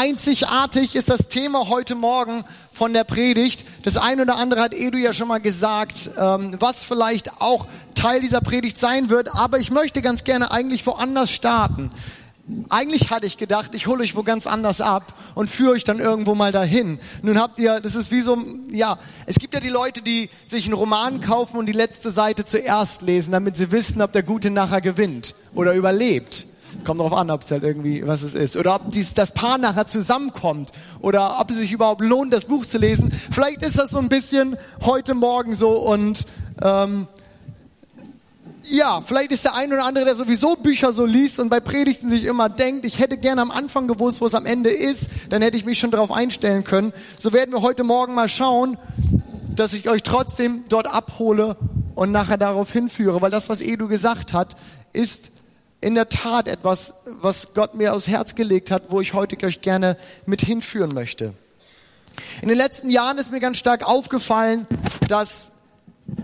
Einzigartig ist das Thema heute Morgen von der Predigt. Das eine oder andere hat Edu ja schon mal gesagt, ähm, was vielleicht auch Teil dieser Predigt sein wird. Aber ich möchte ganz gerne eigentlich woanders starten. Eigentlich hatte ich gedacht, ich hole euch wo ganz anders ab und führe euch dann irgendwo mal dahin. Nun habt ihr, das ist wie so, ja, es gibt ja die Leute, die sich einen Roman kaufen und die letzte Seite zuerst lesen, damit sie wissen, ob der Gute nachher gewinnt oder überlebt. Kommt darauf an, ob es halt irgendwie, was es ist. Oder ob dies, das Paar nachher zusammenkommt. Oder ob es sich überhaupt lohnt, das Buch zu lesen. Vielleicht ist das so ein bisschen heute Morgen so und ähm, ja, vielleicht ist der ein oder andere, der sowieso Bücher so liest und bei Predigten sich immer denkt, ich hätte gerne am Anfang gewusst, wo es am Ende ist, dann hätte ich mich schon darauf einstellen können. So werden wir heute Morgen mal schauen, dass ich euch trotzdem dort abhole und nachher darauf hinführe, weil das, was Edu gesagt hat, ist in der Tat etwas, was Gott mir aufs Herz gelegt hat, wo ich heute euch gerne mit hinführen möchte. In den letzten Jahren ist mir ganz stark aufgefallen, dass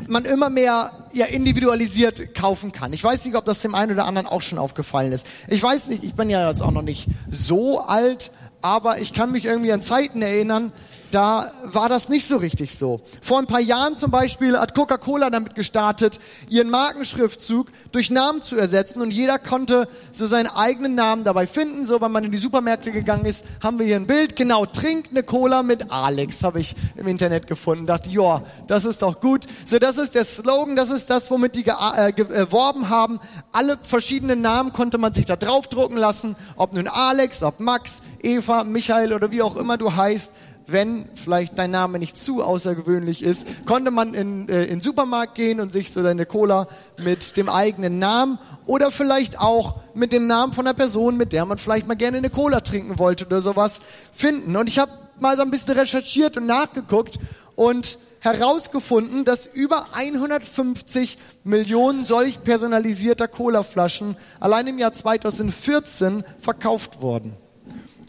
man immer mehr ja, individualisiert kaufen kann. Ich weiß nicht, ob das dem einen oder anderen auch schon aufgefallen ist. Ich weiß nicht, ich bin ja jetzt auch noch nicht so alt, aber ich kann mich irgendwie an Zeiten erinnern, da war das nicht so richtig so. Vor ein paar Jahren zum Beispiel hat Coca-Cola damit gestartet, ihren Markenschriftzug durch Namen zu ersetzen und jeder konnte so seinen eigenen Namen dabei finden. So, wenn man in die Supermärkte gegangen ist, haben wir hier ein Bild. Genau, trinkt eine Cola mit Alex, habe ich im Internet gefunden. Dachte, ja, das ist doch gut. So, das ist der Slogan, das ist das, womit die äh, geworben haben. Alle verschiedenen Namen konnte man sich da draufdrucken lassen, ob nun Alex, ob Max, Eva, Michael oder wie auch immer du heißt wenn vielleicht dein Name nicht zu außergewöhnlich ist, konnte man in, äh, in den Supermarkt gehen und sich so deine Cola mit dem eigenen Namen oder vielleicht auch mit dem Namen von einer Person, mit der man vielleicht mal gerne eine Cola trinken wollte oder sowas finden. Und ich habe mal so ein bisschen recherchiert und nachgeguckt und herausgefunden, dass über 150 Millionen solch personalisierter Colaflaschen allein im Jahr 2014 verkauft wurden.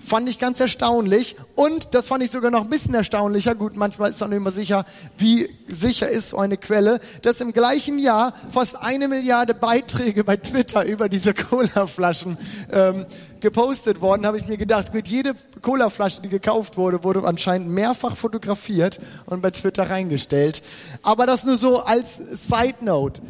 Fand ich ganz erstaunlich. Und das fand ich sogar noch ein bisschen erstaunlicher. Gut, manchmal ist man nicht immer sicher, wie sicher ist so eine Quelle, dass im gleichen Jahr fast eine Milliarde Beiträge bei Twitter über diese Cola-Flaschen ähm, gepostet worden. Habe ich mir gedacht, mit jede Cola-Flasche, die gekauft wurde, wurde anscheinend mehrfach fotografiert und bei Twitter reingestellt. Aber das nur so als Side Note.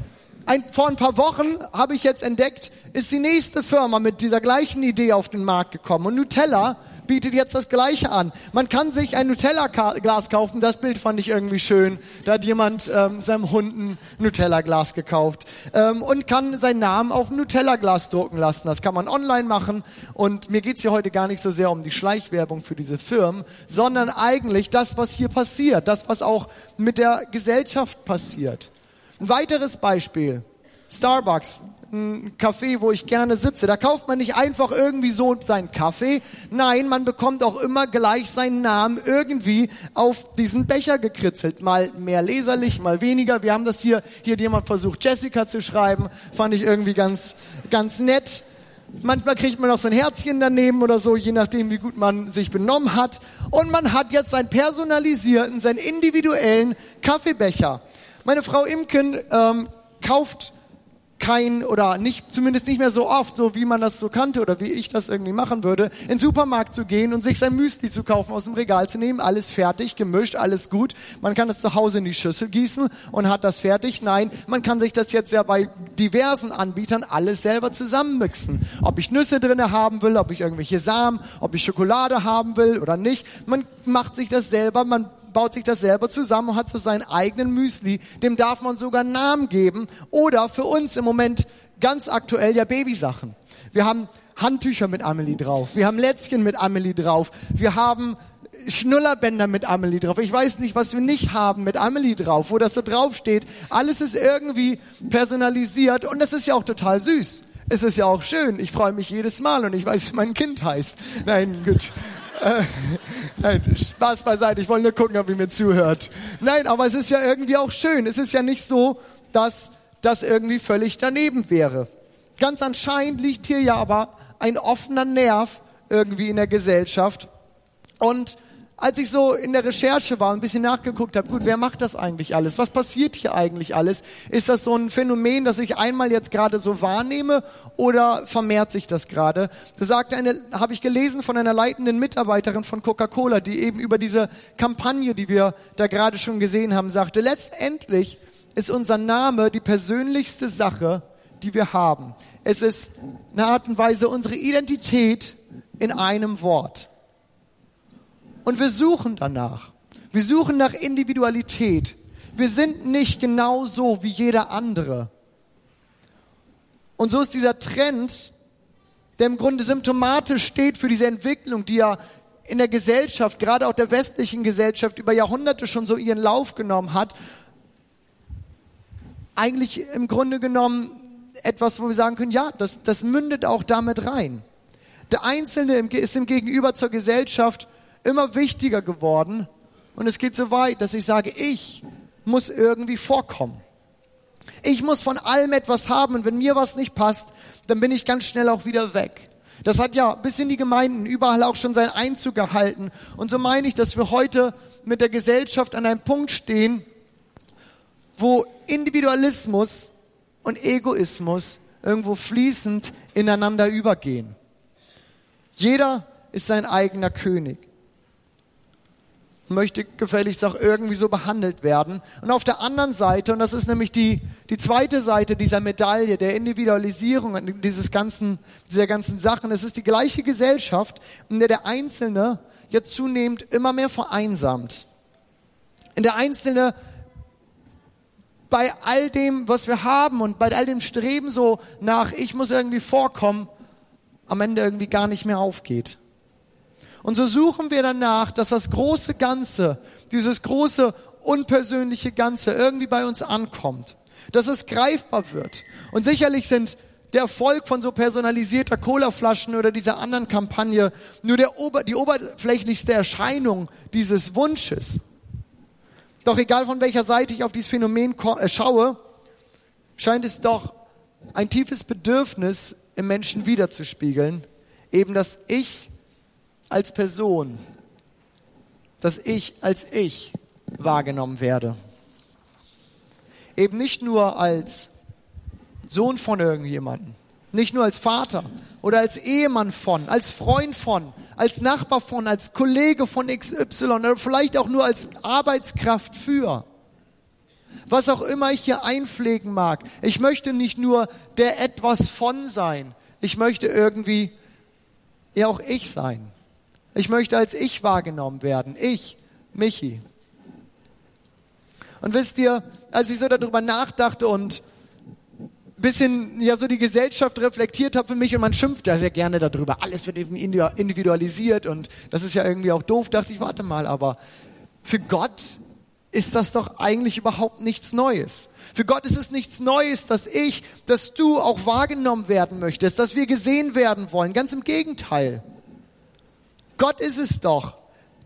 Ein, vor ein paar Wochen habe ich jetzt entdeckt, ist die nächste Firma mit dieser gleichen Idee auf den Markt gekommen. Und Nutella bietet jetzt das Gleiche an. Man kann sich ein Nutella-Glas kaufen. Das Bild fand ich irgendwie schön. Da hat jemand ähm, seinem Hund ein Nutella-Glas gekauft ähm, und kann seinen Namen auf ein Nutella-Glas drucken lassen. Das kann man online machen. Und mir geht's hier heute gar nicht so sehr um die Schleichwerbung für diese Firmen, sondern eigentlich das, was hier passiert, das, was auch mit der Gesellschaft passiert. Ein weiteres Beispiel. Starbucks, ein Café, wo ich gerne sitze. Da kauft man nicht einfach irgendwie so seinen Kaffee. Nein, man bekommt auch immer gleich seinen Namen irgendwie auf diesen Becher gekritzelt. Mal mehr leserlich, mal weniger. Wir haben das hier, hier jemand versucht, Jessica zu schreiben. Fand ich irgendwie ganz, ganz nett. Manchmal kriegt man auch so ein Herzchen daneben oder so, je nachdem, wie gut man sich benommen hat. Und man hat jetzt seinen personalisierten, seinen individuellen Kaffeebecher. Meine Frau Imken ähm, kauft kein oder nicht, zumindest nicht mehr so oft, so wie man das so kannte oder wie ich das irgendwie machen würde, in den Supermarkt zu gehen und sich sein Müsli zu kaufen, aus dem Regal zu nehmen, alles fertig, gemischt, alles gut. Man kann es zu Hause in die Schüssel gießen und hat das fertig. Nein, man kann sich das jetzt ja bei diversen Anbietern alles selber zusammenmixen. Ob ich Nüsse drinne haben will, ob ich irgendwelche Samen, ob ich Schokolade haben will oder nicht. Man macht sich das selber, man baut sich das selber zusammen und hat so seinen eigenen Müsli. Dem darf man sogar einen Namen geben. Oder für uns im Moment ganz aktuell ja Babysachen. Wir haben Handtücher mit Amelie drauf. Wir haben Lätzchen mit Amelie drauf. Wir haben Schnullerbänder mit Amelie drauf. Ich weiß nicht, was wir nicht haben mit Amelie drauf, wo das so draufsteht. Alles ist irgendwie personalisiert und das ist ja auch total süß. Es ist ja auch schön. Ich freue mich jedes Mal und ich weiß, wie mein Kind heißt. Nein, gut. Äh, nein, Spaß beiseite. Ich wollte nur gucken, ob ihr mir zuhört. Nein, aber es ist ja irgendwie auch schön. Es ist ja nicht so, dass das irgendwie völlig daneben wäre. Ganz anscheinend liegt hier ja aber ein offener Nerv irgendwie in der Gesellschaft. Und als ich so in der Recherche war und ein bisschen nachgeguckt habe, gut, wer macht das eigentlich alles? Was passiert hier eigentlich alles? Ist das so ein Phänomen, das ich einmal jetzt gerade so wahrnehme oder vermehrt sich das gerade? Da sagte eine, habe ich gelesen von einer leitenden Mitarbeiterin von Coca-Cola, die eben über diese Kampagne, die wir da gerade schon gesehen haben, sagte, letztendlich ist unser Name die persönlichste Sache, die wir haben. Es ist eine Art und Weise unsere Identität in einem Wort. Und wir suchen danach. Wir suchen nach Individualität. Wir sind nicht genau so wie jeder andere. Und so ist dieser Trend, der im Grunde symptomatisch steht für diese Entwicklung, die ja in der Gesellschaft, gerade auch der westlichen Gesellschaft, über Jahrhunderte schon so ihren Lauf genommen hat, eigentlich im Grunde genommen etwas, wo wir sagen können, ja, das, das mündet auch damit rein. Der Einzelne ist im Gegenüber zur Gesellschaft immer wichtiger geworden. Und es geht so weit, dass ich sage, ich muss irgendwie vorkommen. Ich muss von allem etwas haben und wenn mir was nicht passt, dann bin ich ganz schnell auch wieder weg. Das hat ja bis in die Gemeinden überall auch schon seinen Einzug gehalten. Und so meine ich, dass wir heute mit der Gesellschaft an einem Punkt stehen, wo Individualismus und Egoismus irgendwo fließend ineinander übergehen. Jeder ist sein eigener König möchte gefälligst auch irgendwie so behandelt werden. Und auf der anderen Seite, und das ist nämlich die, die zweite Seite dieser Medaille, der Individualisierung dieses ganzen, dieser ganzen Sachen, es ist die gleiche Gesellschaft, in der der Einzelne jetzt zunehmend immer mehr vereinsamt. In der Einzelne bei all dem, was wir haben und bei all dem Streben so nach, ich muss irgendwie vorkommen, am Ende irgendwie gar nicht mehr aufgeht. Und so suchen wir danach, dass das große Ganze, dieses große unpersönliche Ganze irgendwie bei uns ankommt, dass es greifbar wird. Und sicherlich sind der Erfolg von so personalisierter Colaflaschen oder dieser anderen Kampagne nur der Ober, die oberflächlichste Erscheinung dieses Wunsches. Doch egal von welcher Seite ich auf dieses Phänomen äh, schaue, scheint es doch ein tiefes Bedürfnis im Menschen wiederzuspiegeln, eben dass ich als Person, dass ich als ich wahrgenommen werde. Eben nicht nur als Sohn von irgendjemandem, nicht nur als Vater oder als Ehemann von, als Freund von, als Nachbar von, als Kollege von XY oder vielleicht auch nur als Arbeitskraft für. Was auch immer ich hier einpflegen mag. Ich möchte nicht nur der etwas von sein. Ich möchte irgendwie ja auch ich sein. Ich möchte als ich wahrgenommen werden. Ich, Michi. Und wisst ihr, als ich so darüber nachdachte und bisschen ja so die Gesellschaft reflektiert habe für mich und man schimpft ja sehr gerne darüber, alles wird eben individualisiert und das ist ja irgendwie auch doof, dachte ich, warte mal, aber für Gott ist das doch eigentlich überhaupt nichts Neues. Für Gott ist es nichts Neues, dass ich, dass du auch wahrgenommen werden möchtest, dass wir gesehen werden wollen. Ganz im Gegenteil. Gott ist es doch,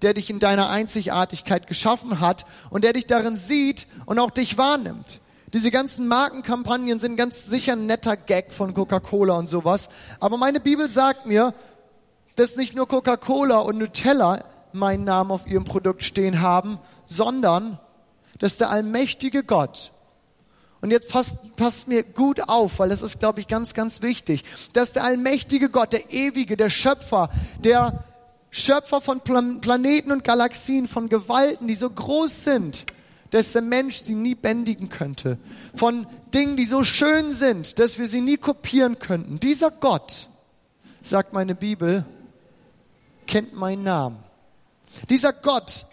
der dich in deiner Einzigartigkeit geschaffen hat und der dich darin sieht und auch dich wahrnimmt. Diese ganzen Markenkampagnen sind ganz sicher ein netter Gag von Coca-Cola und sowas. Aber meine Bibel sagt mir, dass nicht nur Coca-Cola und Nutella meinen Namen auf ihrem Produkt stehen haben, sondern dass der allmächtige Gott, und jetzt passt, passt mir gut auf, weil das ist, glaube ich, ganz, ganz wichtig, dass der allmächtige Gott, der ewige, der Schöpfer, der Schöpfer von Planeten und Galaxien, von Gewalten, die so groß sind, dass der Mensch sie nie bändigen könnte. Von Dingen, die so schön sind, dass wir sie nie kopieren könnten. Dieser Gott, sagt meine Bibel, kennt meinen Namen. Dieser Gott,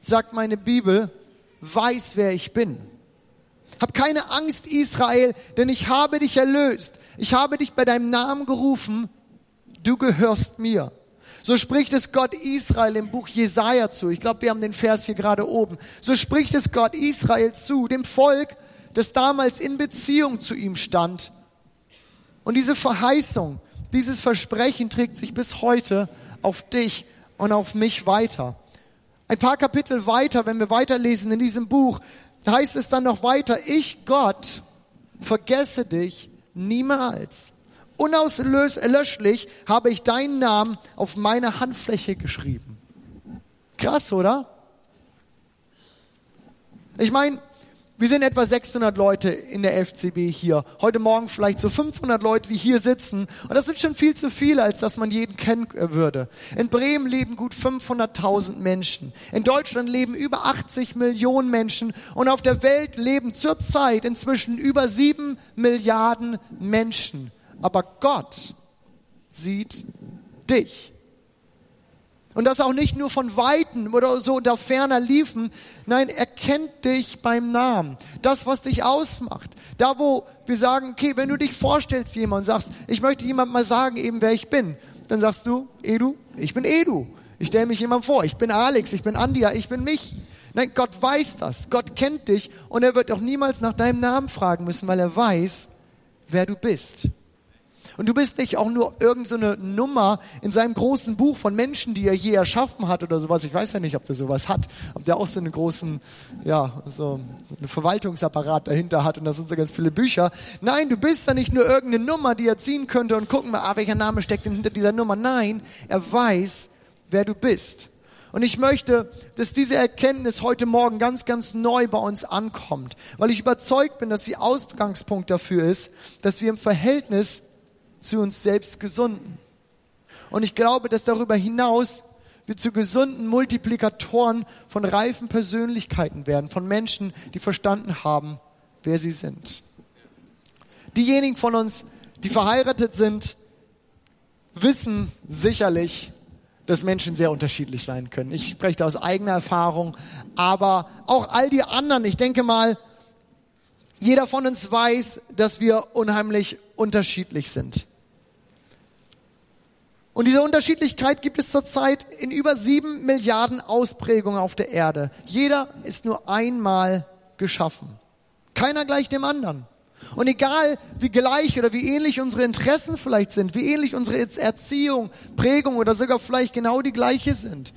sagt meine Bibel, weiß, wer ich bin. Hab keine Angst, Israel, denn ich habe dich erlöst. Ich habe dich bei deinem Namen gerufen. Du gehörst mir. So spricht es Gott Israel im Buch Jesaja zu. Ich glaube, wir haben den Vers hier gerade oben. So spricht es Gott Israel zu, dem Volk, das damals in Beziehung zu ihm stand. Und diese Verheißung, dieses Versprechen trägt sich bis heute auf dich und auf mich weiter. Ein paar Kapitel weiter, wenn wir weiterlesen in diesem Buch, heißt es dann noch weiter, ich Gott vergesse dich niemals. Unauslöschlich habe ich deinen Namen auf meine Handfläche geschrieben. Krass, oder? Ich meine, wir sind etwa 600 Leute in der FCB hier. Heute Morgen vielleicht so 500 Leute, die hier sitzen. Und das sind schon viel zu viele, als dass man jeden kennen würde. In Bremen leben gut 500.000 Menschen. In Deutschland leben über 80 Millionen Menschen. Und auf der Welt leben zurzeit inzwischen über 7 Milliarden Menschen. Aber Gott sieht dich. Und das auch nicht nur von Weitem oder so unter ferner liefen. Nein, er kennt dich beim Namen. Das, was dich ausmacht. Da, wo wir sagen, okay, wenn du dich vorstellst jemand sagst, ich möchte jemand mal sagen, eben wer ich bin, dann sagst du, Edu, ich bin Edu. Ich stelle mich jemand vor. Ich bin Alex, ich bin Andia, ich bin mich. Nein, Gott weiß das. Gott kennt dich und er wird auch niemals nach deinem Namen fragen müssen, weil er weiß, wer du bist. Und du bist nicht auch nur irgendeine so Nummer in seinem großen Buch von Menschen, die er je erschaffen hat oder sowas. Ich weiß ja nicht, ob der sowas hat, ob der auch so einen großen, ja, so einen Verwaltungsapparat dahinter hat und da sind so ganz viele Bücher. Nein, du bist da nicht nur irgendeine Nummer, die er ziehen könnte und gucken mal, ah, welcher Name steckt denn hinter dieser Nummer. Nein, er weiß, wer du bist. Und ich möchte, dass diese Erkenntnis heute Morgen ganz, ganz neu bei uns ankommt, weil ich überzeugt bin, dass sie Ausgangspunkt dafür ist, dass wir im Verhältnis zu uns selbst gesunden. Und ich glaube, dass darüber hinaus wir zu gesunden Multiplikatoren von reifen Persönlichkeiten werden, von Menschen, die verstanden haben, wer sie sind. Diejenigen von uns, die verheiratet sind, wissen sicherlich, dass Menschen sehr unterschiedlich sein können. Ich spreche da aus eigener Erfahrung, aber auch all die anderen, ich denke mal, jeder von uns weiß, dass wir unheimlich unterschiedlich sind. Und diese Unterschiedlichkeit gibt es zurzeit in über sieben Milliarden Ausprägungen auf der Erde. Jeder ist nur einmal geschaffen. Keiner gleich dem anderen. Und egal wie gleich oder wie ähnlich unsere Interessen vielleicht sind, wie ähnlich unsere Erziehung, Prägung oder sogar vielleicht genau die gleiche sind,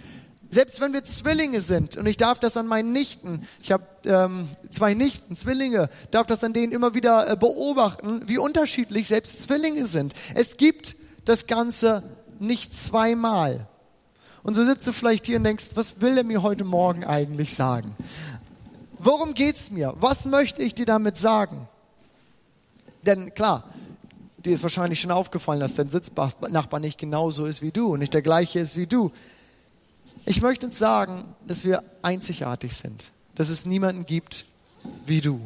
selbst wenn wir Zwillinge sind, und ich darf das an meinen Nichten, ich habe ähm, zwei Nichten, Zwillinge, darf das an denen immer wieder äh, beobachten, wie unterschiedlich selbst Zwillinge sind. Es gibt das Ganze nicht zweimal. Und so sitzt du vielleicht hier und denkst, was will er mir heute Morgen eigentlich sagen? Worum geht's mir? Was möchte ich dir damit sagen? Denn klar, dir ist wahrscheinlich schon aufgefallen, dass dein Sitznachbar nicht genauso ist wie du und nicht der gleiche ist wie du. Ich möchte uns sagen, dass wir einzigartig sind, dass es niemanden gibt wie du.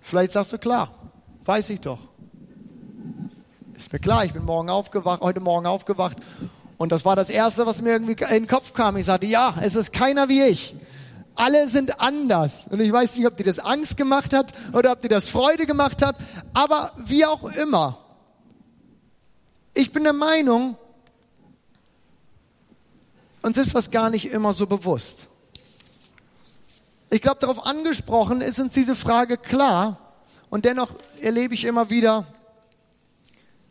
Vielleicht sagst du klar, weiß ich doch. Ist mir klar, ich bin morgen aufgewacht, heute Morgen aufgewacht und das war das Erste, was mir irgendwie in den Kopf kam. Ich sagte, ja, es ist keiner wie ich. Alle sind anders. Und ich weiß nicht, ob dir das Angst gemacht hat oder ob dir das Freude gemacht hat, aber wie auch immer. Ich bin der Meinung, uns ist das gar nicht immer so bewusst. Ich glaube, darauf angesprochen ist uns diese Frage klar und dennoch erlebe ich immer wieder,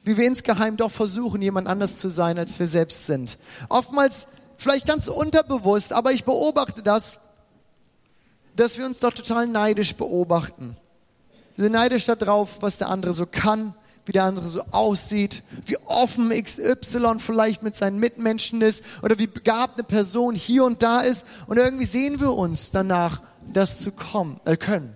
wie wir insgeheim doch versuchen, jemand anders zu sein, als wir selbst sind. Oftmals vielleicht ganz unterbewusst, aber ich beobachte das, dass wir uns doch total neidisch beobachten. Wir sind neidisch darauf, was der andere so kann, wie der andere so aussieht, wie offen XY vielleicht mit seinen Mitmenschen ist oder wie begabt eine Person hier und da ist. Und irgendwie sehen wir uns danach, das zu kommen, äh, können.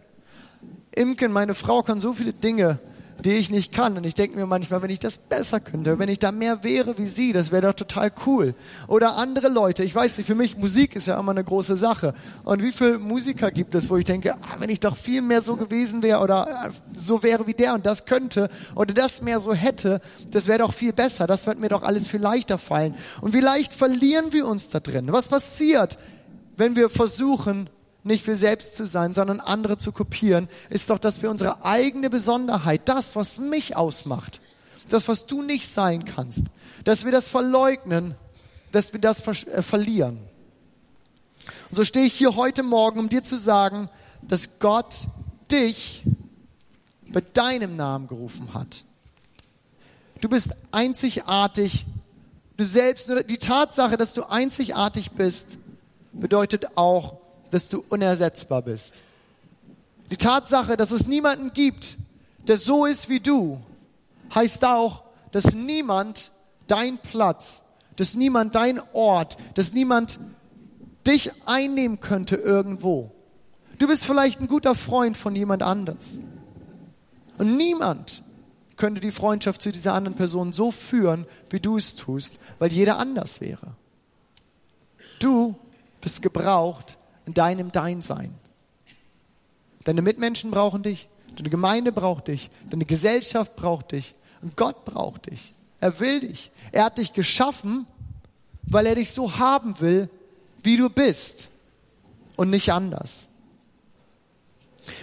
Imken, meine Frau, kann so viele Dinge die ich nicht kann. Und ich denke mir manchmal, wenn ich das besser könnte, wenn ich da mehr wäre wie sie, das wäre doch total cool. Oder andere Leute, ich weiß nicht, für mich Musik ist ja immer eine große Sache. Und wie viele Musiker gibt es, wo ich denke, ah, wenn ich doch viel mehr so gewesen wäre oder äh, so wäre wie der und das könnte oder das mehr so hätte, das wäre doch viel besser. Das wird mir doch alles viel leichter fallen. Und wie leicht verlieren wir uns da drin? Was passiert, wenn wir versuchen, nicht wir selbst zu sein, sondern andere zu kopieren, ist doch, dass wir unsere eigene Besonderheit, das, was mich ausmacht, das, was du nicht sein kannst, dass wir das verleugnen, dass wir das ver äh, verlieren. Und so stehe ich hier heute Morgen, um dir zu sagen, dass Gott dich bei deinem Namen gerufen hat. Du bist einzigartig. Du selbst, die Tatsache, dass du einzigartig bist, bedeutet auch, dass du unersetzbar bist. Die Tatsache, dass es niemanden gibt, der so ist wie du, heißt auch, dass niemand deinen Platz, dass niemand dein Ort, dass niemand dich einnehmen könnte irgendwo. Du bist vielleicht ein guter Freund von jemand anders. Und niemand könnte die Freundschaft zu dieser anderen Person so führen, wie du es tust, weil jeder anders wäre. Du bist gebraucht in deinem Deinsein. Deine Mitmenschen brauchen dich, deine Gemeinde braucht dich, deine Gesellschaft braucht dich und Gott braucht dich. Er will dich. Er hat dich geschaffen, weil er dich so haben will, wie du bist und nicht anders.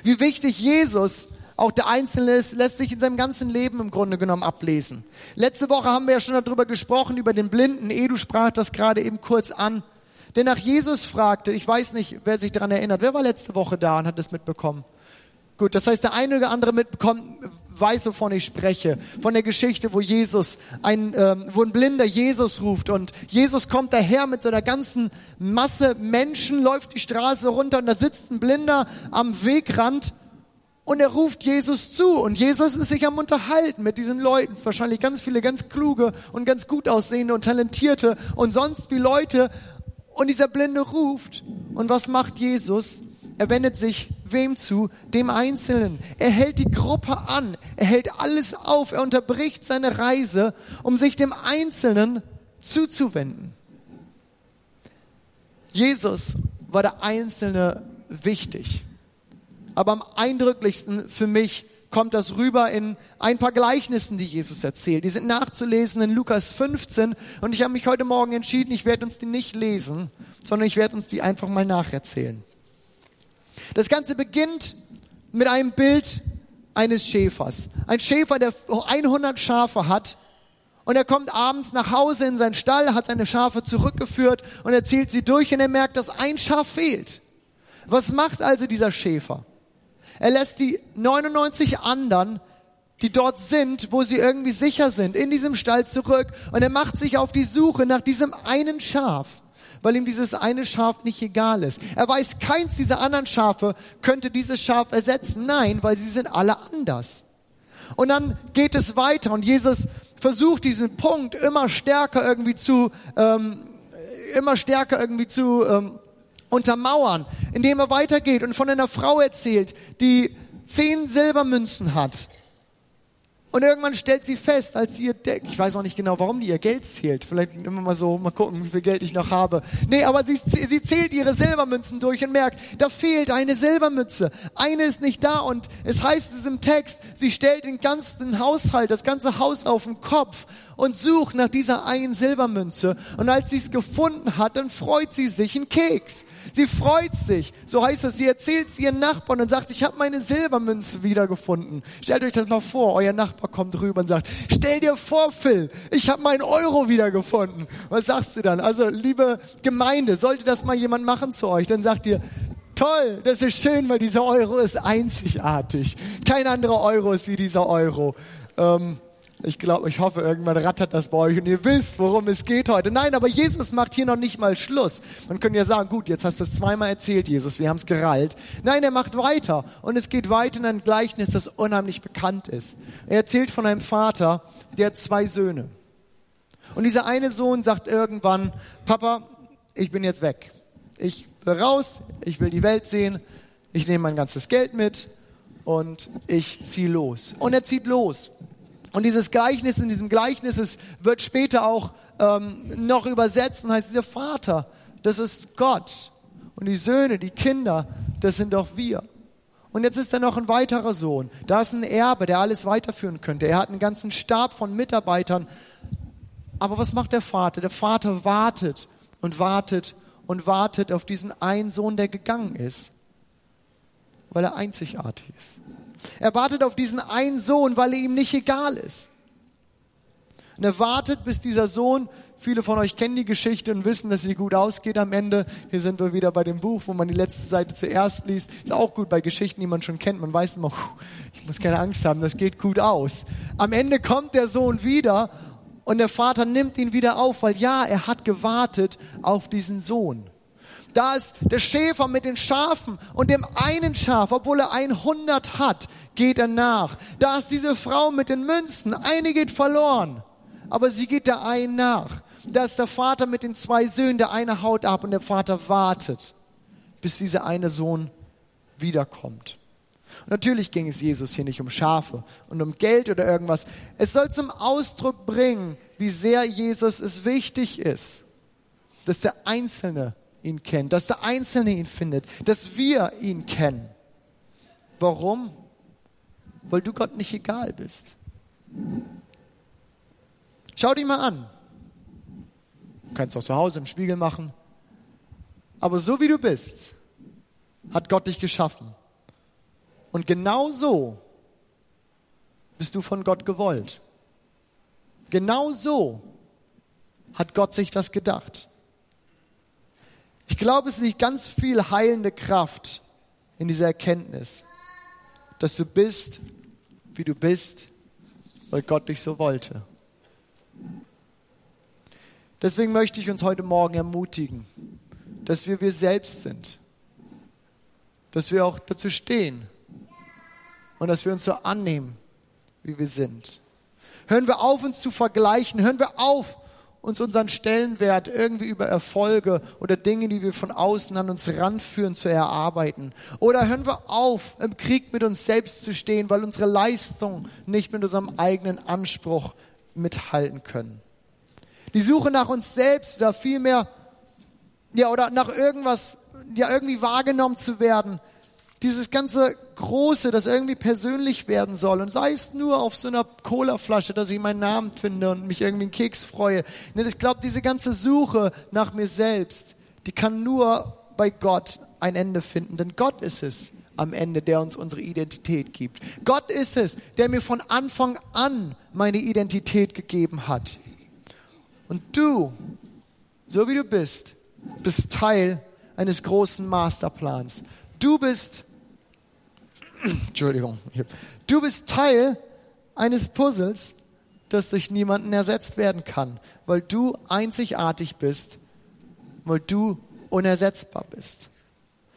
Wie wichtig Jesus auch der Einzelne ist, lässt sich in seinem ganzen Leben im Grunde genommen ablesen. Letzte Woche haben wir ja schon darüber gesprochen, über den Blinden. Edu sprach das gerade eben kurz an. Der nach Jesus fragte, ich weiß nicht, wer sich daran erinnert, wer war letzte Woche da und hat das mitbekommen? Gut, das heißt, der eine oder andere mitbekommt, weiß, wovon ich spreche. Von der Geschichte, wo Jesus, ein, ähm, wo ein Blinder Jesus ruft und Jesus kommt daher mit so einer ganzen Masse Menschen, läuft die Straße runter und da sitzt ein Blinder am Wegrand und er ruft Jesus zu und Jesus ist sich am Unterhalten mit diesen Leuten, wahrscheinlich ganz viele ganz kluge und ganz gut aussehende und talentierte und sonst wie Leute und dieser Blinde ruft und was macht Jesus? Er wendet sich wem zu? Dem Einzelnen. Er hält die Gruppe an. Er hält alles auf. Er unterbricht seine Reise, um sich dem Einzelnen zuzuwenden. Jesus war der Einzelne wichtig. Aber am eindrücklichsten für mich kommt das rüber in ein paar Gleichnissen, die Jesus erzählt. Die sind nachzulesen in Lukas 15 und ich habe mich heute Morgen entschieden, ich werde uns die nicht lesen, sondern ich werde uns die einfach mal nacherzählen. Das Ganze beginnt mit einem Bild eines Schäfers. Ein Schäfer, der 100 Schafe hat und er kommt abends nach Hause in seinen Stall, hat seine Schafe zurückgeführt und er zählt sie durch und er merkt, dass ein Schaf fehlt. Was macht also dieser Schäfer? Er lässt die 99 anderen, die dort sind, wo sie irgendwie sicher sind, in diesem Stall zurück und er macht sich auf die Suche nach diesem einen Schaf weil ihm dieses eine Schaf nicht egal ist. Er weiß, keins dieser anderen Schafe könnte dieses Schaf ersetzen. Nein, weil sie sind alle anders. Und dann geht es weiter und Jesus versucht diesen Punkt immer stärker irgendwie zu, ähm, immer stärker irgendwie zu ähm, untermauern, indem er weitergeht und von einer Frau erzählt, die zehn Silbermünzen hat und irgendwann stellt sie fest, als sie ihr, ich weiß auch nicht genau, warum die ihr Geld zählt. Vielleicht immer mal so, mal gucken, wie viel Geld ich noch habe. Nee, aber sie, sie zählt ihre Silbermünzen durch und merkt, da fehlt eine Silbermütze. Eine ist nicht da und es heißt es im Text, sie stellt den ganzen Haushalt, das ganze Haus auf den Kopf und sucht nach dieser einen Silbermünze. Und als sie es gefunden hat, dann freut sie sich einen Keks. Sie freut sich. So heißt es, sie erzählt es ihren Nachbarn und sagt, ich habe meine Silbermünze wiedergefunden. Stellt euch das mal vor, euer Nachbar kommt rüber und sagt, stell dir vor, Phil, ich habe meinen Euro wiedergefunden. Was sagst du dann? Also, liebe Gemeinde, sollte das mal jemand machen zu euch, dann sagt ihr, Toll, das ist schön, weil dieser Euro ist einzigartig. Kein anderer Euro ist wie dieser Euro. Ähm, ich glaube, ich hoffe, irgendwann rattert das bei euch und ihr wisst, worum es geht heute. Nein, aber Jesus macht hier noch nicht mal Schluss. Man könnte ja sagen, gut, jetzt hast du es zweimal erzählt, Jesus, wir haben es gerallt. Nein, er macht weiter und es geht weiter in ein Gleichnis, das unheimlich bekannt ist. Er erzählt von einem Vater, der hat zwei Söhne. Und dieser eine Sohn sagt irgendwann, Papa, ich bin jetzt weg. Ich will raus, ich will die Welt sehen, ich nehme mein ganzes Geld mit und ich ziehe los. Und er zieht los. Und dieses Gleichnis, in diesem Gleichnis es wird später auch ähm, noch übersetzt und heißt, dieser Vater, das ist Gott. Und die Söhne, die Kinder, das sind doch wir. Und jetzt ist da noch ein weiterer Sohn. Da ist ein Erbe, der alles weiterführen könnte. Er hat einen ganzen Stab von Mitarbeitern. Aber was macht der Vater? Der Vater wartet und wartet und wartet auf diesen einen Sohn, der gegangen ist, weil er einzigartig ist. Er wartet auf diesen einen Sohn, weil er ihm nicht egal ist. Und er wartet, bis dieser Sohn, viele von euch kennen die Geschichte und wissen, dass sie gut ausgeht am Ende. Hier sind wir wieder bei dem Buch, wo man die letzte Seite zuerst liest. Ist auch gut bei Geschichten, die man schon kennt. Man weiß immer, ich muss keine Angst haben, das geht gut aus. Am Ende kommt der Sohn wieder und der Vater nimmt ihn wieder auf, weil ja, er hat gewartet auf diesen Sohn. Da ist der Schäfer mit den Schafen und dem einen Schaf, obwohl er 100 hat, geht er nach. Da ist diese Frau mit den Münzen, eine geht verloren, aber sie geht der einen nach. Da ist der Vater mit den zwei Söhnen, der eine haut ab und der Vater wartet, bis dieser eine Sohn wiederkommt. Natürlich ging es Jesus hier nicht um Schafe und um Geld oder irgendwas. Es soll zum Ausdruck bringen, wie sehr Jesus es wichtig ist, dass der Einzelne ihn kennt, dass der Einzelne ihn findet, dass wir ihn kennen. Warum? Weil du Gott nicht egal bist. Schau dich mal an. Du kannst auch zu Hause im Spiegel machen. Aber so wie du bist, hat Gott dich geschaffen. Und genau so bist du von Gott gewollt. Genau so hat Gott sich das gedacht. Ich glaube, es liegt ganz viel heilende Kraft in dieser Erkenntnis, dass du bist, wie du bist, weil Gott dich so wollte. Deswegen möchte ich uns heute Morgen ermutigen, dass wir wir selbst sind, dass wir auch dazu stehen und dass wir uns so annehmen, wie wir sind. Hören wir auf, uns zu vergleichen. Hören wir auf, uns unseren Stellenwert irgendwie über Erfolge oder Dinge, die wir von außen an uns ranführen, zu erarbeiten. Oder hören wir auf, im Krieg mit uns selbst zu stehen, weil unsere Leistung nicht mit unserem eigenen Anspruch mithalten können. Die Suche nach uns selbst oder vielmehr, ja, oder nach irgendwas, ja, irgendwie wahrgenommen zu werden, dieses ganze Große, das irgendwie persönlich werden soll und sei es nur auf so einer Colaflasche, dass ich meinen Namen finde und mich irgendwie einen Keks freue. Ich glaube, diese ganze Suche nach mir selbst, die kann nur bei Gott ein Ende finden, denn Gott ist es am Ende, der uns unsere Identität gibt. Gott ist es, der mir von Anfang an meine Identität gegeben hat. Und du, so wie du bist, bist Teil eines großen Masterplans. Du bist Entschuldigung. Du bist Teil eines Puzzles, das durch niemanden ersetzt werden kann, weil du einzigartig bist, weil du unersetzbar bist.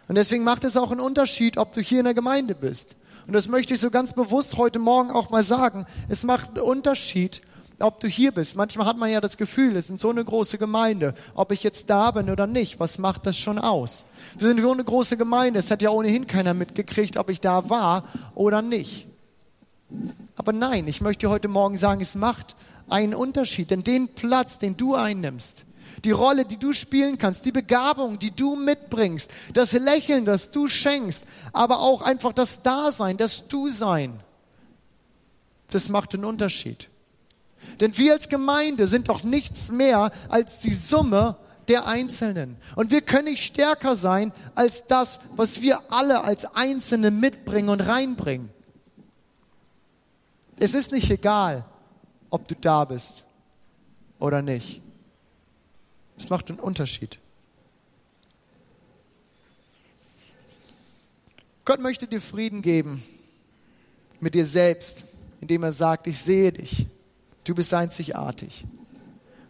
Und deswegen macht es auch einen Unterschied, ob du hier in der Gemeinde bist. Und das möchte ich so ganz bewusst heute Morgen auch mal sagen. Es macht einen Unterschied, ob du hier bist. Manchmal hat man ja das Gefühl, es ist so eine große Gemeinde. Ob ich jetzt da bin oder nicht, was macht das schon aus? Wir sind so eine große Gemeinde. Es hat ja ohnehin keiner mitgekriegt, ob ich da war oder nicht. Aber nein, ich möchte heute Morgen sagen, es macht einen Unterschied. Denn den Platz, den du einnimmst, die Rolle, die du spielen kannst, die Begabung, die du mitbringst, das Lächeln, das du schenkst, aber auch einfach das Dasein, das Du-Sein, das macht einen Unterschied. Denn wir als Gemeinde sind doch nichts mehr als die Summe der Einzelnen. Und wir können nicht stärker sein als das, was wir alle als Einzelne mitbringen und reinbringen. Es ist nicht egal, ob du da bist oder nicht. Es macht einen Unterschied. Gott möchte dir Frieden geben mit dir selbst, indem er sagt, ich sehe dich. Du bist einzigartig.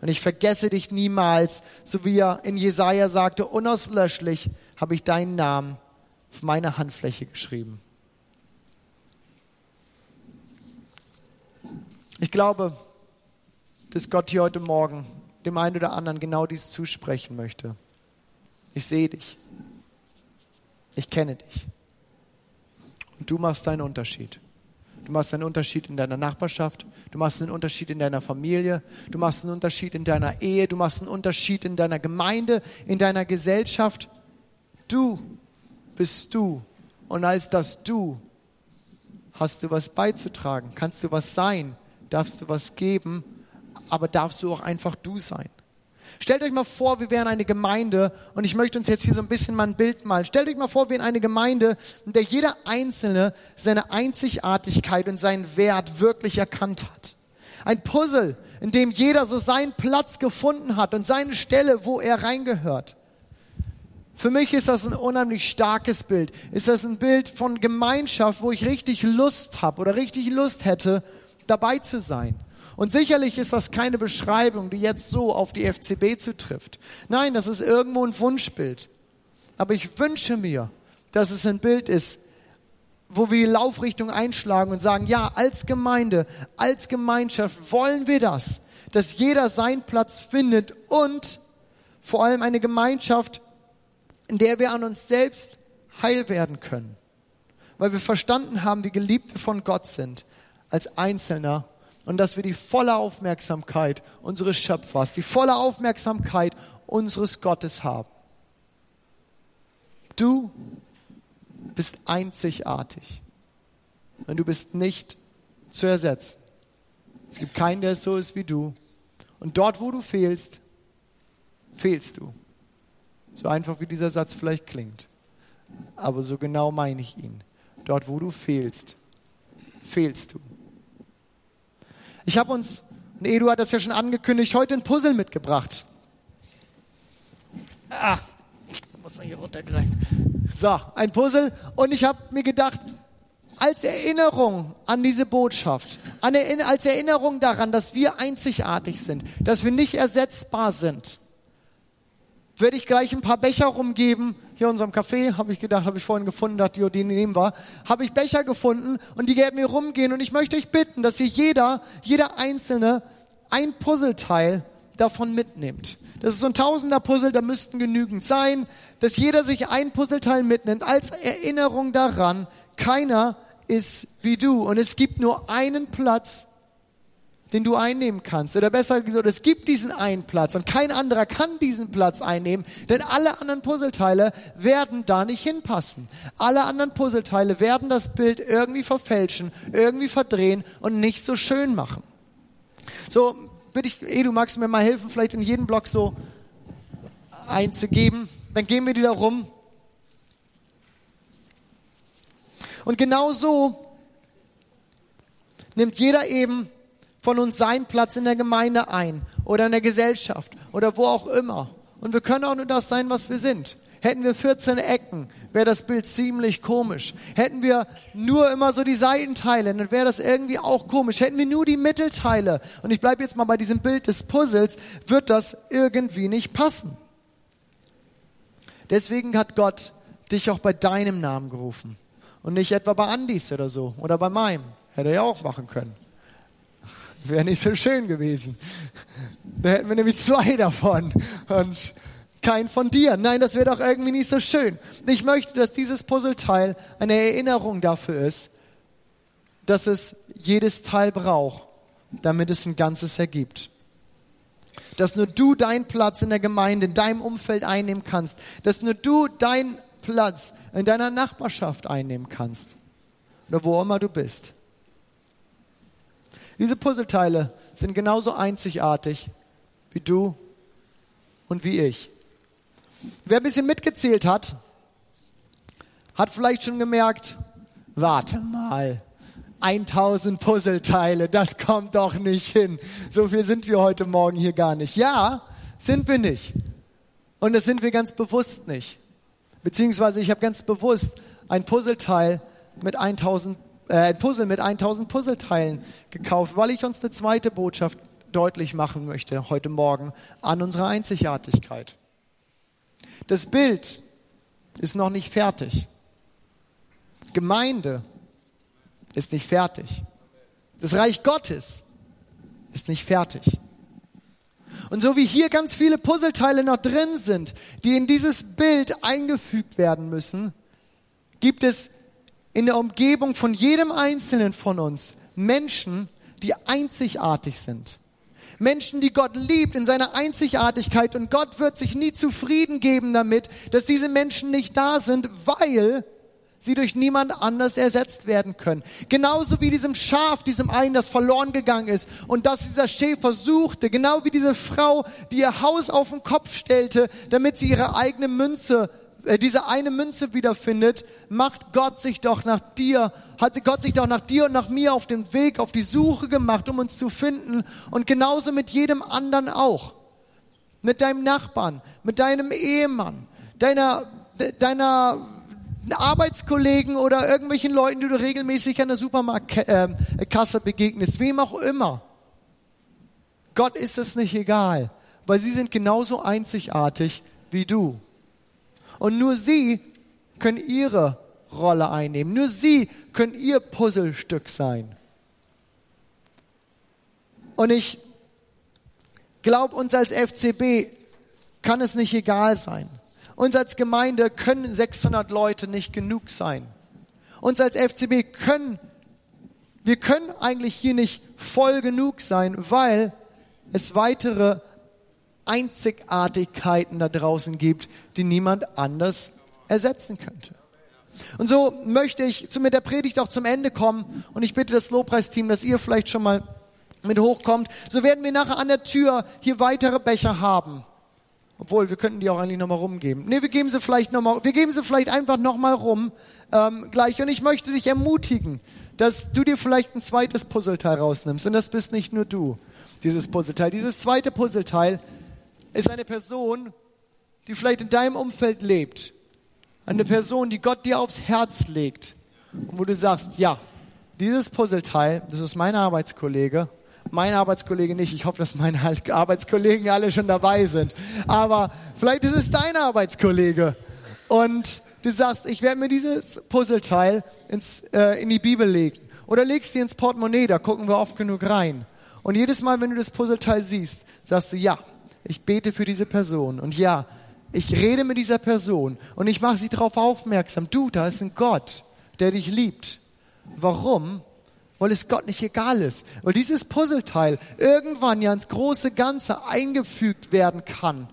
Und ich vergesse dich niemals, so wie er in Jesaja sagte, unauslöschlich habe ich deinen Namen auf meine Handfläche geschrieben. Ich glaube, dass Gott hier heute Morgen dem einen oder anderen genau dies zusprechen möchte. Ich sehe dich. Ich kenne dich. Und du machst deinen Unterschied. Du machst einen Unterschied in deiner Nachbarschaft. Du machst einen Unterschied in deiner Familie. Du machst einen Unterschied in deiner Ehe. Du machst einen Unterschied in deiner Gemeinde, in deiner Gesellschaft. Du bist du. Und als das Du hast du was beizutragen. Kannst du was sein. Darfst du was geben. Aber darfst du auch einfach du sein. Stellt euch mal vor, wir wären eine Gemeinde und ich möchte uns jetzt hier so ein bisschen mal ein Bild malen. Stellt euch mal vor, wir wären eine Gemeinde, in der jeder Einzelne seine Einzigartigkeit und seinen Wert wirklich erkannt hat. Ein Puzzle, in dem jeder so seinen Platz gefunden hat und seine Stelle, wo er reingehört. Für mich ist das ein unheimlich starkes Bild. Ist das ein Bild von Gemeinschaft, wo ich richtig Lust habe oder richtig Lust hätte, dabei zu sein. Und sicherlich ist das keine Beschreibung, die jetzt so auf die FCB zutrifft. Nein, das ist irgendwo ein Wunschbild. Aber ich wünsche mir, dass es ein Bild ist, wo wir die Laufrichtung einschlagen und sagen, ja, als Gemeinde, als Gemeinschaft wollen wir das, dass jeder seinen Platz findet und vor allem eine Gemeinschaft, in der wir an uns selbst heil werden können. Weil wir verstanden haben, wie geliebt wir von Gott sind als Einzelner und dass wir die volle Aufmerksamkeit unseres Schöpfers, die volle Aufmerksamkeit unseres Gottes haben. Du bist einzigartig und du bist nicht zu ersetzen. Es gibt keinen, der so ist wie du. Und dort, wo du fehlst, fehlst du. So einfach wie dieser Satz vielleicht klingt. Aber so genau meine ich ihn. Dort, wo du fehlst, fehlst du. Ich habe uns, und Edu hat das ja schon angekündigt, heute ein Puzzle mitgebracht. Ah, muss man hier runtergreifen. So, ein Puzzle. Und ich habe mir gedacht, als Erinnerung an diese Botschaft, als Erinnerung daran, dass wir einzigartig sind, dass wir nicht ersetzbar sind, würde ich gleich ein paar Becher rumgeben. Hier in unserem Café habe ich gedacht, habe ich vorhin gefunden, dass die, nehmen war, habe ich Becher gefunden und die werden mir rumgehen. Und ich möchte euch bitten, dass ihr jeder, jeder Einzelne ein Puzzleteil davon mitnimmt. Das ist so ein Tausender Puzzle, da müssten genügend sein, dass jeder sich ein Puzzleteil mitnimmt als Erinnerung daran, keiner ist wie du und es gibt nur einen Platz den du einnehmen kannst. Oder besser gesagt, es gibt diesen einen Platz und kein anderer kann diesen Platz einnehmen, denn alle anderen Puzzleteile werden da nicht hinpassen. Alle anderen Puzzleteile werden das Bild irgendwie verfälschen, irgendwie verdrehen und nicht so schön machen. So, würde ich, eh, du magst mir mal helfen, vielleicht in jedem Block so einzugeben. Dann gehen wir die da rum. Und genau so nimmt jeder eben von uns seinen Platz in der Gemeinde ein oder in der Gesellschaft oder wo auch immer. Und wir können auch nur das sein, was wir sind. Hätten wir 14 Ecken, wäre das Bild ziemlich komisch. Hätten wir nur immer so die Seitenteile, dann wäre das irgendwie auch komisch. Hätten wir nur die Mittelteile, und ich bleibe jetzt mal bei diesem Bild des Puzzles, wird das irgendwie nicht passen. Deswegen hat Gott dich auch bei deinem Namen gerufen und nicht etwa bei Andis oder so oder bei meinem. Hätte er ja auch machen können. Wäre nicht so schön gewesen. Da hätten wir nämlich zwei davon und kein von dir. Nein, das wäre doch irgendwie nicht so schön. Ich möchte, dass dieses Puzzleteil eine Erinnerung dafür ist, dass es jedes Teil braucht, damit es ein Ganzes ergibt. Dass nur du deinen Platz in der Gemeinde, in deinem Umfeld einnehmen kannst. Dass nur du deinen Platz in deiner Nachbarschaft einnehmen kannst. Oder wo immer du bist. Diese Puzzleteile sind genauso einzigartig wie du und wie ich. Wer ein bisschen mitgezählt hat, hat vielleicht schon gemerkt, warte mal, 1000 Puzzleteile, das kommt doch nicht hin. So viel sind wir heute Morgen hier gar nicht. Ja, sind wir nicht. Und das sind wir ganz bewusst nicht. Beziehungsweise ich habe ganz bewusst ein Puzzleteil mit 1000 äh, ein Puzzle mit 1000 Puzzleteilen gekauft, weil ich uns eine zweite Botschaft deutlich machen möchte heute Morgen an unserer Einzigartigkeit. Das Bild ist noch nicht fertig. Gemeinde ist nicht fertig. Das Reich Gottes ist nicht fertig. Und so wie hier ganz viele Puzzleteile noch drin sind, die in dieses Bild eingefügt werden müssen, gibt es in der Umgebung von jedem Einzelnen von uns Menschen, die einzigartig sind. Menschen, die Gott liebt in seiner Einzigartigkeit und Gott wird sich nie zufrieden geben damit, dass diese Menschen nicht da sind, weil sie durch niemand anders ersetzt werden können. Genauso wie diesem Schaf, diesem einen, das verloren gegangen ist und das dieser Schäfer suchte, genau wie diese Frau, die ihr Haus auf den Kopf stellte, damit sie ihre eigene Münze diese eine Münze wiederfindet, macht Gott sich doch nach dir, hat Gott sich doch nach dir und nach mir auf den Weg, auf die Suche gemacht, um uns zu finden. Und genauso mit jedem anderen auch. Mit deinem Nachbarn, mit deinem Ehemann, deiner, deiner Arbeitskollegen oder irgendwelchen Leuten, die du regelmäßig an der Supermarktkasse begegnest, wem auch immer. Gott ist es nicht egal, weil sie sind genauso einzigartig wie du. Und nur sie können ihre Rolle einnehmen. Nur sie können ihr Puzzlestück sein. Und ich Glaub uns als FCB kann es nicht egal sein. Uns als Gemeinde können 600 Leute nicht genug sein. Uns als FCB können, wir können eigentlich hier nicht voll genug sein, weil es weitere Einzigartigkeiten da draußen gibt, die niemand anders ersetzen könnte. Und so möchte ich mit der Predigt auch zum Ende kommen und ich bitte das Lobpreisteam, dass ihr vielleicht schon mal mit hochkommt. So werden wir nachher an der Tür hier weitere Becher haben. Obwohl, wir könnten die auch eigentlich nochmal rumgeben. Nee, wir geben sie vielleicht nochmal, wir geben sie vielleicht einfach nochmal rum, ähm, gleich. Und ich möchte dich ermutigen, dass du dir vielleicht ein zweites Puzzleteil rausnimmst. Und das bist nicht nur du, dieses Puzzleteil. Dieses zweite Puzzleteil ist eine Person, die vielleicht in deinem Umfeld lebt. Eine Person, die Gott dir aufs Herz legt. Und wo du sagst, ja, dieses Puzzleteil, das ist mein Arbeitskollege, mein Arbeitskollege nicht. Ich hoffe, dass meine Arbeitskollegen alle schon dabei sind. Aber vielleicht ist es dein Arbeitskollege. Und du sagst, ich werde mir dieses Puzzleteil ins, äh, in die Bibel legen. Oder legst sie ins Portemonnaie, da gucken wir oft genug rein. Und jedes Mal, wenn du das Puzzleteil siehst, sagst du, ja, ich bete für diese Person. Und ja, ich rede mit dieser Person und ich mache sie darauf aufmerksam. Du, da ist ein Gott, der dich liebt. Warum? weil es Gott nicht egal ist. Weil dieses Puzzleteil irgendwann ja ins große Ganze eingefügt werden kann.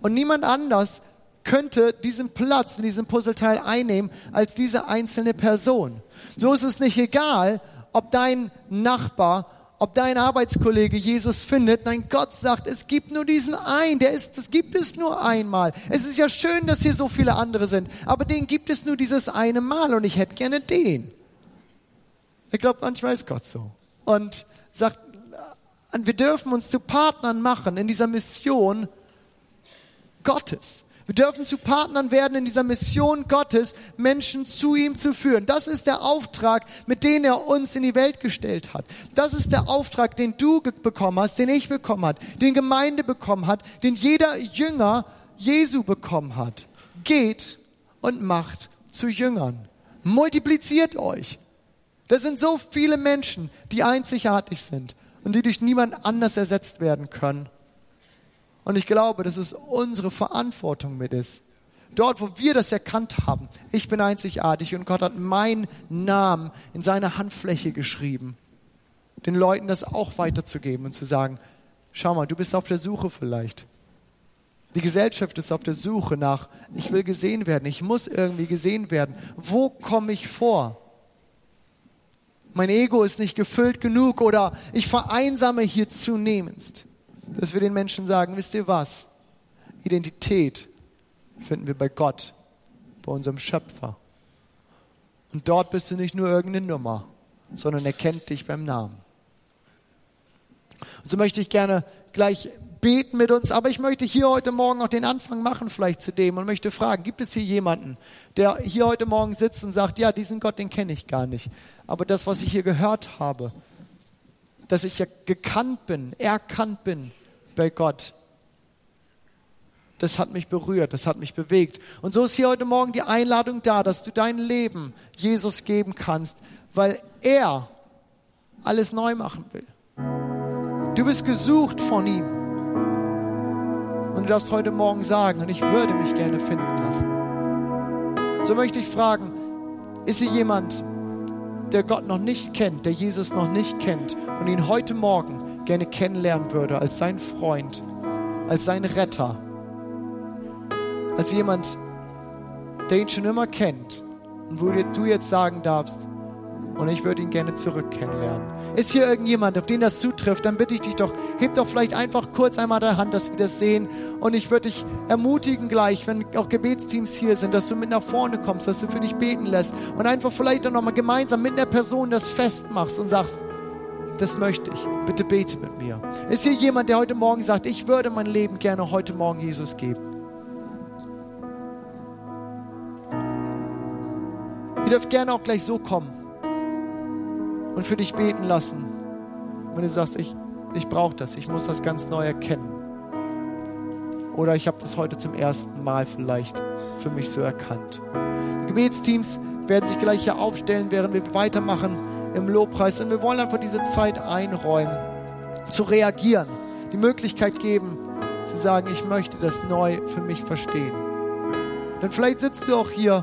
Und niemand anders könnte diesen Platz in diesem Puzzleteil einnehmen als diese einzelne Person. So ist es nicht egal, ob dein Nachbar, ob dein Arbeitskollege Jesus findet. Nein, Gott sagt, es gibt nur diesen einen, der ist, das gibt es nur einmal. Es ist ja schön, dass hier so viele andere sind, aber den gibt es nur dieses eine Mal und ich hätte gerne den. Ich glaube, manchmal ist Gott so. Und sagt, wir dürfen uns zu Partnern machen in dieser Mission Gottes. Wir dürfen zu Partnern werden in dieser Mission Gottes, Menschen zu ihm zu führen. Das ist der Auftrag, mit dem er uns in die Welt gestellt hat. Das ist der Auftrag, den du bekommen hast, den ich bekommen hat, den Gemeinde bekommen hat, den jeder Jünger Jesu bekommen hat. Geht und macht zu Jüngern. Multipliziert euch. Das sind so viele Menschen, die einzigartig sind und die durch niemand anders ersetzt werden können. Und ich glaube, dass es unsere Verantwortung mit ist. Dort, wo wir das erkannt haben, ich bin einzigartig und Gott hat meinen Namen in seine Handfläche geschrieben, den Leuten das auch weiterzugeben und zu sagen, schau mal, du bist auf der Suche vielleicht. Die Gesellschaft ist auf der Suche nach, ich will gesehen werden, ich muss irgendwie gesehen werden. Wo komme ich vor? mein Ego ist nicht gefüllt genug oder ich vereinsame hier zunehmend. Dass wir den Menschen sagen, wisst ihr was? Identität finden wir bei Gott, bei unserem Schöpfer. Und dort bist du nicht nur irgendeine Nummer, sondern er kennt dich beim Namen. Und so möchte ich gerne gleich beten mit uns, aber ich möchte hier heute Morgen auch den Anfang machen vielleicht zu dem und möchte fragen, gibt es hier jemanden, der hier heute Morgen sitzt und sagt, ja, diesen Gott, den kenne ich gar nicht, aber das, was ich hier gehört habe, dass ich ja gekannt bin, erkannt bin bei Gott, das hat mich berührt, das hat mich bewegt. Und so ist hier heute Morgen die Einladung da, dass du dein Leben Jesus geben kannst, weil er alles neu machen will. Du bist gesucht von ihm. Und du darfst heute Morgen sagen, und ich würde mich gerne finden lassen. So möchte ich fragen, ist hier jemand, der Gott noch nicht kennt, der Jesus noch nicht kennt und ihn heute Morgen gerne kennenlernen würde als sein Freund, als sein Retter, als jemand, der ihn schon immer kennt und wo du jetzt sagen darfst, und ich würde ihn gerne zurück kennenlernen. Ist hier irgendjemand, auf den das zutrifft, dann bitte ich dich doch, heb doch vielleicht einfach kurz einmal deine Hand, dass wir das sehen. Und ich würde dich ermutigen gleich, wenn auch Gebetsteams hier sind, dass du mit nach vorne kommst, dass du für dich beten lässt und einfach vielleicht auch nochmal gemeinsam mit der Person das festmachst und sagst, das möchte ich. Bitte bete mit mir. Ist hier jemand, der heute Morgen sagt, ich würde mein Leben gerne heute Morgen Jesus geben? Ihr dürft gerne auch gleich so kommen und für dich beten lassen. Wenn du sagst, ich, ich brauche das, ich muss das ganz neu erkennen. Oder ich habe das heute zum ersten Mal vielleicht für mich so erkannt. Die Gebetsteams werden sich gleich hier aufstellen, während wir weitermachen im Lobpreis. Und wir wollen einfach diese Zeit einräumen, zu reagieren die Möglichkeit geben, zu sagen, ich möchte das neu für mich verstehen. Denn vielleicht sitzt du auch hier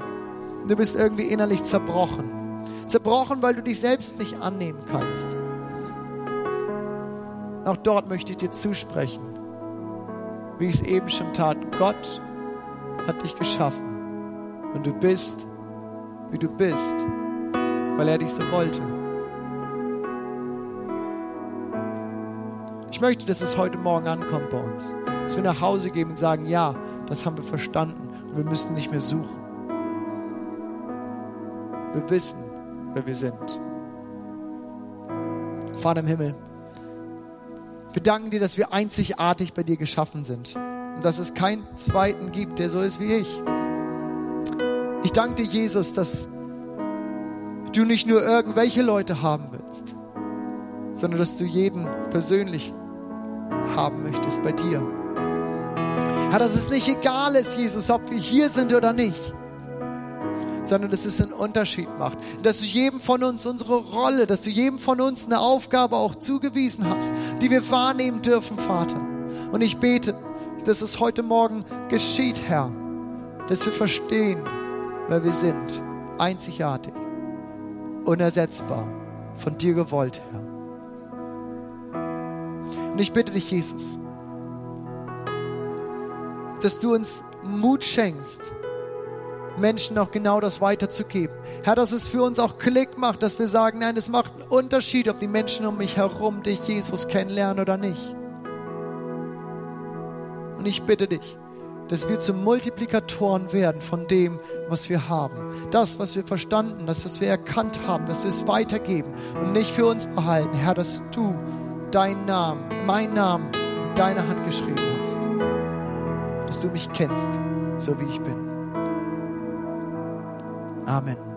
und du bist irgendwie innerlich zerbrochen. Zerbrochen, weil du dich selbst nicht annehmen kannst. Auch dort möchte ich dir zusprechen, wie ich es eben schon tat. Gott hat dich geschaffen und du bist, wie du bist, weil er dich so wollte. Ich möchte, dass es heute Morgen ankommt bei uns. Dass wir nach Hause gehen und sagen, ja, das haben wir verstanden und wir müssen nicht mehr suchen. Wir wissen, wer wir sind. Vater im Himmel, wir danken dir, dass wir einzigartig bei dir geschaffen sind und dass es keinen zweiten gibt, der so ist wie ich. Ich danke dir, Jesus, dass du nicht nur irgendwelche Leute haben willst, sondern dass du jeden persönlich haben möchtest bei dir. Herr, dass es nicht egal ist, Jesus, ob wir hier sind oder nicht, sondern dass es einen Unterschied macht. Dass du jedem von uns unsere Rolle, dass du jedem von uns eine Aufgabe auch zugewiesen hast, die wir wahrnehmen dürfen, Vater. Und ich bete, dass es heute Morgen geschieht, Herr, dass wir verstehen, wer wir sind, einzigartig, unersetzbar, von dir gewollt, Herr. Und ich bitte dich, Jesus, dass du uns Mut schenkst, Menschen auch genau das weiterzugeben. Herr, dass es für uns auch Klick macht, dass wir sagen, nein, es macht einen Unterschied, ob die Menschen um mich herum dich, Jesus, kennenlernen oder nicht. Und ich bitte dich, dass wir zu Multiplikatoren werden von dem, was wir haben. Das, was wir verstanden, das, was wir erkannt haben, dass wir es weitergeben und nicht für uns behalten. Herr, dass du deinen Namen, meinen Namen in deine Hand geschrieben hast. Dass du mich kennst, so wie ich bin. Amen.